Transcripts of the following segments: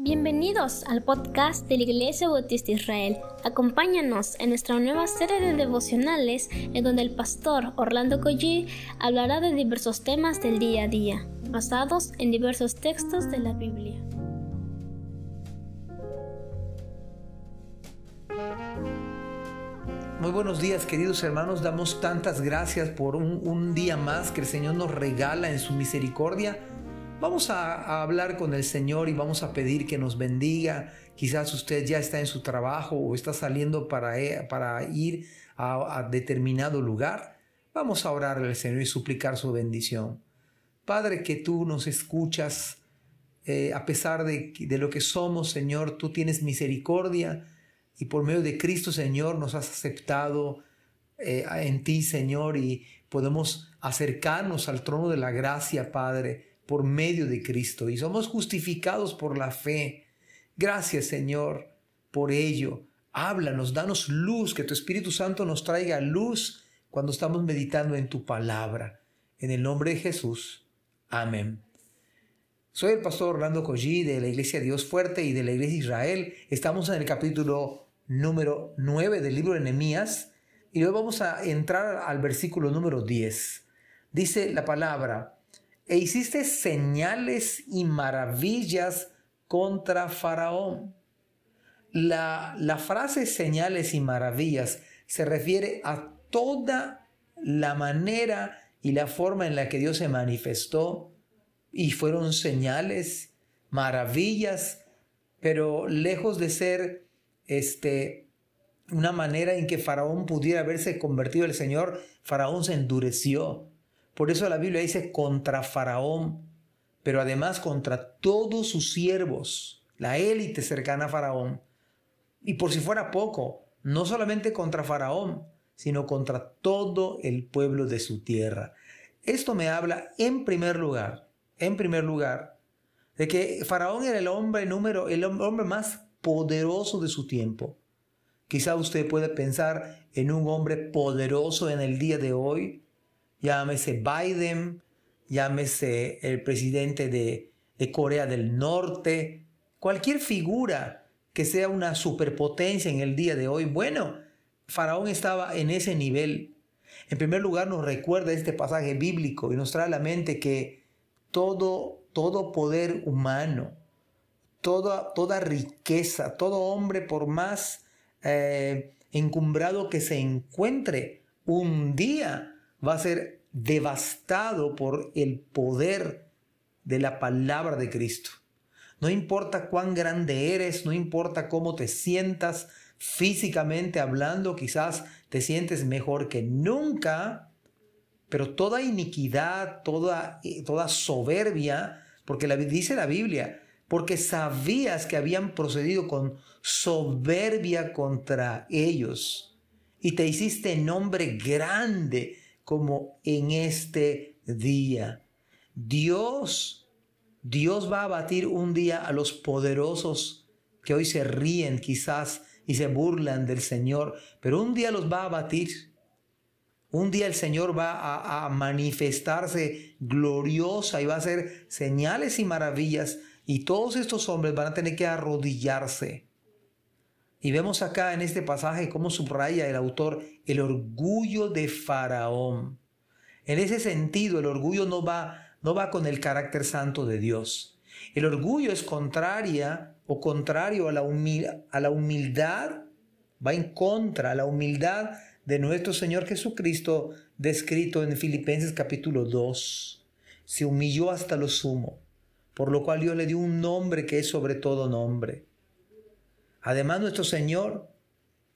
Bienvenidos al podcast de la Iglesia Bautista Israel. Acompáñanos en nuestra nueva serie de devocionales en donde el pastor Orlando Collie hablará de diversos temas del día a día, basados en diversos textos de la Biblia. Muy buenos días queridos hermanos, damos tantas gracias por un, día más que el Señor nos regala en su misericordia Vamos a, hablar con el Señor y vamos a pedir que nos bendiga. Quizás usted ya está en su trabajo o está saliendo para, e, para ir a, determinado lugar. Vamos a orar al Señor y suplicar su bendición. Padre, que tú nos escuchas, eh, a pesar de, de lo que somos, Señor, tú tienes misericordia y por medio de Cristo, Señor, nos has aceptado eh, en ti, Señor, y podemos acercarnos al trono de la gracia, Padre por medio de Cristo y somos justificados por la fe. Gracias Señor por ello. Háblanos, danos luz, que tu Espíritu Santo nos traiga luz cuando estamos meditando en tu palabra. En el nombre de Jesús. Amén. Soy el pastor Orlando Collí de la Iglesia Dios Fuerte y de la Iglesia Israel. Estamos en el capítulo número 9 del libro de Nehemías y hoy vamos a entrar al versículo número 10. Dice la palabra, e hiciste señales y maravillas contra Faraón. La, la frase señales y maravillas se refiere a toda la manera y la forma en la que Dios se manifestó y fueron señales, maravillas, pero lejos de ser este una manera en que Faraón pudiera haberse convertido el Señor, Faraón se endureció. Por eso la Biblia dice contra Faraón, pero además contra todos sus siervos, la élite cercana a Faraón. Y por si fuera poco, no solamente contra Faraón, sino contra todo el pueblo de su tierra. Esto me habla en primer lugar, en primer lugar, de que Faraón era el hombre número, el hombre más poderoso de su tiempo. Quizá usted puede pensar en un hombre poderoso en el día de hoy, llámese Biden, llámese el presidente de, Corea del Norte, cualquier figura que sea una superpotencia en el día de hoy. Bueno, Faraón estaba en ese nivel. En primer lugar nos recuerda este pasaje bíblico y nos trae a la mente que todo, todo poder humano, toda, toda riqueza, todo hombre por más eh, encumbrado que se encuentre, un día va a ser devastado por el poder de la palabra de Cristo. No importa cuán grande eres, no importa cómo te sientas físicamente hablando, quizás te sientes mejor que nunca, pero toda iniquidad, toda, toda soberbia, porque la, dice la Biblia, porque sabías que habían procedido con soberbia contra ellos y te hiciste nombre grande como en este día. Dios, Dios va a batir un día a los poderosos que hoy se ríen quizás y se burlan del Señor, pero un día los va a batir. Un día el Señor va a, a, manifestarse gloriosa y va a hacer señales y maravillas y todos estos hombres van a tener que arrodillarse y vemos acá en este pasaje cómo subraya el autor el orgullo de Faraón. En ese sentido, el orgullo no va, no va con el carácter santo de Dios. El orgullo es contraria o contrario a la, a la humildad, va en contra a la humildad de nuestro Señor Jesucristo, descrito en Filipenses capítulo 2. Se humilló hasta lo sumo, por lo cual Dios le dio un nombre que es sobre todo nombre Además, nuestro Señor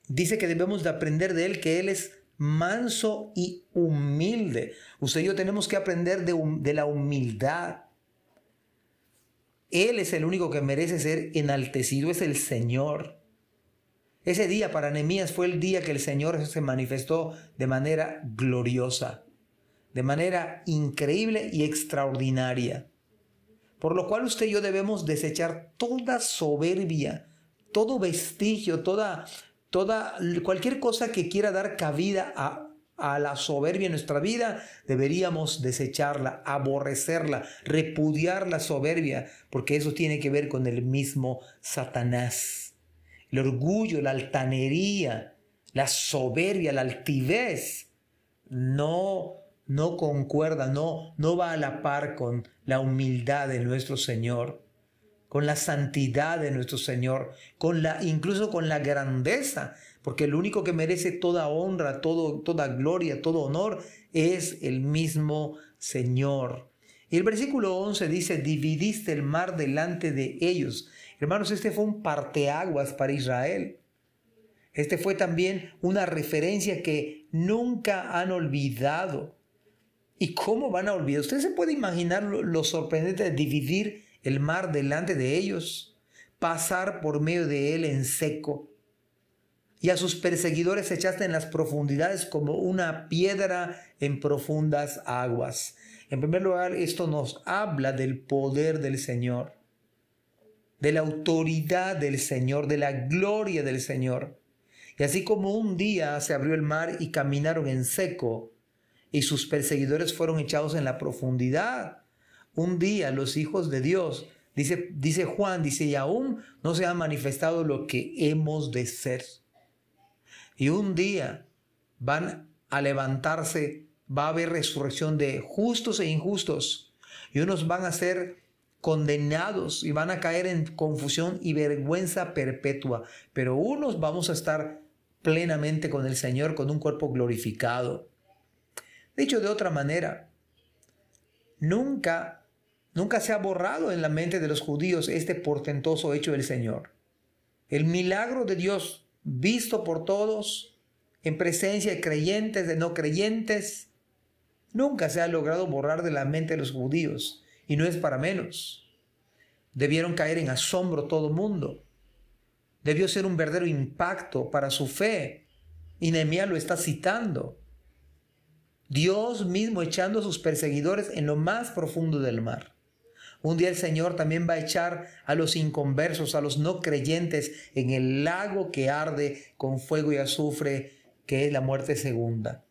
dice que debemos de aprender de Él que Él es manso y humilde. Usted y yo tenemos que aprender de, de la humildad. Él es el único que merece ser enaltecido, es el Señor. Ese día para Nehemías fue el día que el Señor se manifestó de manera gloriosa, de manera increíble y extraordinaria. Por lo cual usted y yo debemos desechar toda soberbia, todo vestigio, toda, toda, cualquier cosa que quiera dar cabida a a la soberbia en nuestra vida, deberíamos desecharla, aborrecerla, repudiar la soberbia, porque eso tiene que ver con el mismo Satanás. El orgullo, la altanería, la soberbia, la altivez, no, no concuerda, no, no va a la par con la humildad de nuestro Señor, con la santidad de nuestro Señor, con la, incluso con la grandeza porque el único que merece toda honra, todo, toda gloria, todo honor es el mismo Señor. Y el versículo 11 dice, dividiste el mar delante de ellos. Hermanos, este fue un parteaguas para Israel. Este fue también una referencia que nunca han olvidado. ¿Y cómo van a olvidar? Usted se puede imaginar lo, lo sorprendente de dividir el mar delante de ellos, pasar por medio de él en seco y a sus perseguidores echaste en las profundidades como una piedra en profundas aguas. En primer lugar, esto nos habla del poder del Señor, de la autoridad del Señor, de la gloria del Señor. Y así como un día se abrió el mar y caminaron en seco, y sus perseguidores fueron echados en la profundidad, un día los hijos de Dios, dice, dice Juan, dice, y aún no se ha manifestado lo que hemos de ser. Y un día van a levantarse, va a haber resurrección de justos e injustos. Y unos van a ser condenados y van a caer en confusión y vergüenza perpetua. Pero unos vamos a estar plenamente con el Señor, con un cuerpo glorificado. Dicho de otra manera, nunca, nunca se ha borrado en la mente de los judíos este portentoso hecho del Señor. El milagro de Dios visto por todos, en presencia de creyentes, de no creyentes, nunca se ha logrado borrar de la mente de los judíos, y no es para menos. Debieron caer en asombro todo mundo. Debió ser un verdadero impacto para su fe, y Nehemías lo está citando. Dios mismo echando a sus perseguidores en lo más profundo del mar. Un día el Señor también va a echar a los inconversos, a los no creyentes, en el lago que arde con fuego y azufre, que es la muerte segunda.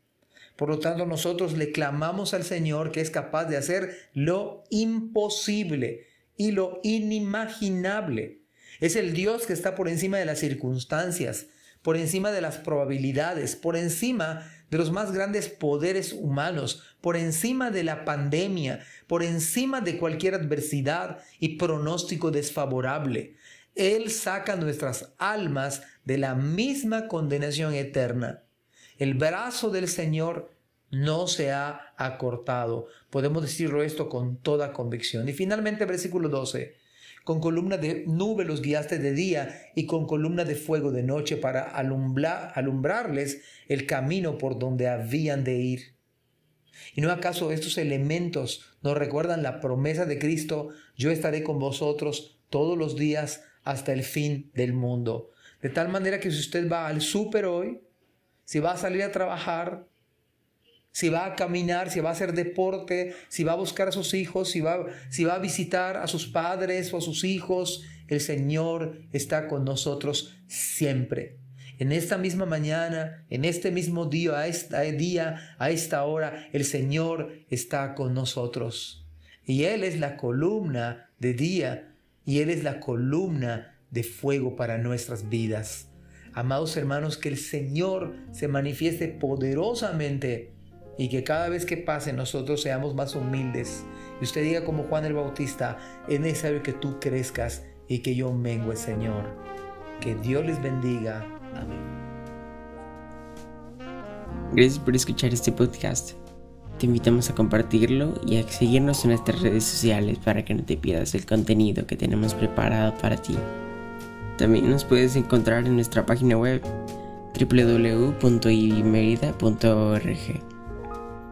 Por lo tanto, nosotros le clamamos al Señor que es capaz de hacer lo imposible y lo inimaginable. Es el Dios que está por encima de las circunstancias, por encima de las probabilidades, por encima de los más grandes poderes humanos, por encima de la pandemia, por encima de cualquier adversidad y pronóstico desfavorable. Él saca nuestras almas de la misma condenación eterna. El brazo del Señor no se ha acortado. Podemos decirlo esto con toda convicción. Y finalmente, versículo 12. Con columna de nube los guiaste de día y con columna de fuego de noche para alumbrarles el camino por donde habían de ir. ¿Y no acaso estos elementos nos recuerdan la promesa de Cristo? Yo estaré con vosotros todos los días hasta el fin del mundo. De tal manera que si usted va al súper hoy, si va a salir a trabajar, si va a caminar, si va a hacer deporte, si va a buscar a sus hijos, si va, si va a visitar a sus padres o a sus hijos, el Señor está con nosotros siempre. En esta misma mañana, en este mismo día, a esta día, a esta hora, el Señor está con nosotros. Y Él es la columna de día y Él es la columna de fuego para nuestras vidas. Amados hermanos, que el Señor se manifieste poderosamente y que cada vez que pase nosotros seamos más humildes. Y usted diga como Juan el Bautista, es necesario que tú crezcas y que yo mengue, Señor. Que Dios les bendiga. Amén. Gracias por escuchar este podcast. Te invitamos a compartirlo y a seguirnos en nuestras redes sociales para que no te pierdas el contenido que tenemos preparado para ti. También nos puedes encontrar en nuestra página web www.ibimerida.org